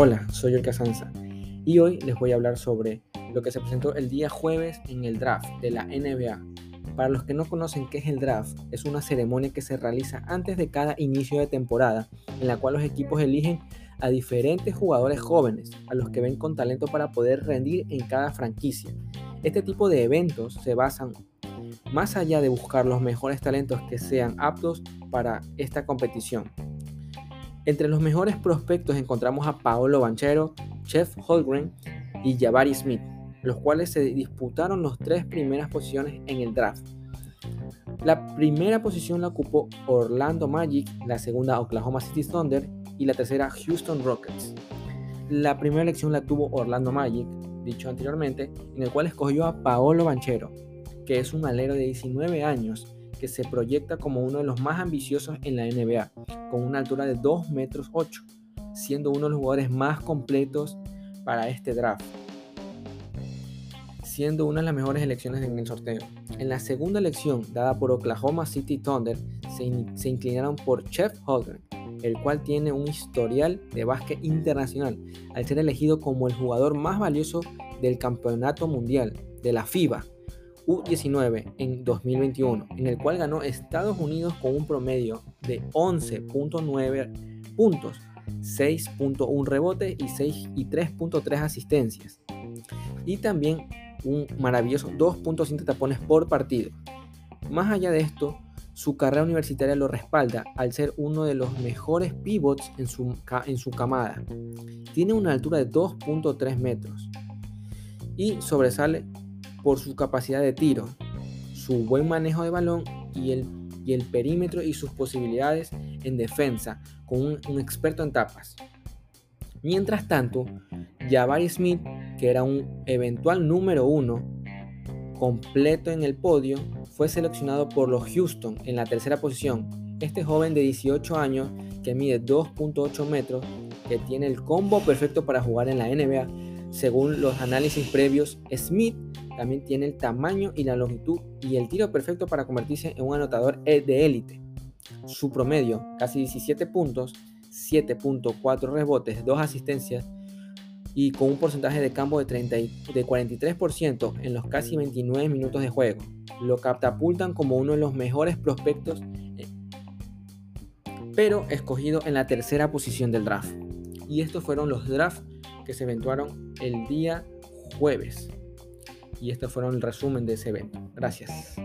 Hola, soy El Casanza y hoy les voy a hablar sobre lo que se presentó el día jueves en el draft de la NBA. Para los que no conocen qué es el draft, es una ceremonia que se realiza antes de cada inicio de temporada, en la cual los equipos eligen a diferentes jugadores jóvenes, a los que ven con talento para poder rendir en cada franquicia. Este tipo de eventos se basan más allá de buscar los mejores talentos que sean aptos para esta competición. Entre los mejores prospectos encontramos a Paolo Banchero, Chef Holgren y Jabari Smith, los cuales se disputaron las tres primeras posiciones en el draft. La primera posición la ocupó Orlando Magic, la segunda Oklahoma City Thunder y la tercera Houston Rockets. La primera elección la tuvo Orlando Magic, dicho anteriormente, en el cual escogió a Paolo Banchero, que es un alero de 19 años que se proyecta como uno de los más ambiciosos en la NBA, con una altura de 2 metros 8, siendo uno de los jugadores más completos para este draft, siendo una de las mejores elecciones en el sorteo. En la segunda elección, dada por Oklahoma City Thunder, se, inclinaron por Chef Holgren, el cual tiene un historial de básquet internacional, al ser elegido como el jugador más valioso del campeonato mundial de la FIBA U19 en 2021, en el cual ganó Estados Unidos con un promedio de 11.9 puntos, 6.1 rebotes y, 6 y 3.3 asistencias. Y también un maravilloso 2.5 tapones por partido. Más allá de esto, su carrera universitaria lo respalda al ser uno de los mejores pivots en su, en su camada. Tiene una altura de 2.3 metros y sobresale por su capacidad de tiro, su buen manejo de balón y el, y el perímetro y sus posibilidades en defensa, con un, experto en tapas. Mientras tanto, Jabari Smith, que era un eventual número uno completo en el podio, fue seleccionado por los Houston en la tercera posición. Este joven de 18 años, que mide 2.8 metros, que tiene el combo perfecto para jugar en la NBA, según los análisis previos, Smith también tiene el tamaño y la longitud y el tiro perfecto para convertirse en un anotador e- de élite. Su promedio, casi 17 puntos, 7.4 rebotes, 2 asistencias y con un porcentaje de campo de, 30 de 43% en los casi 29 minutos de juego. Lo catapultan como uno de los mejores prospectos, eh, pero escogido en la tercera posición del draft. Y estos fueron los drafts que se eventuaron el día jueves. Y estos fueron el resumen de ese evento. Gracias.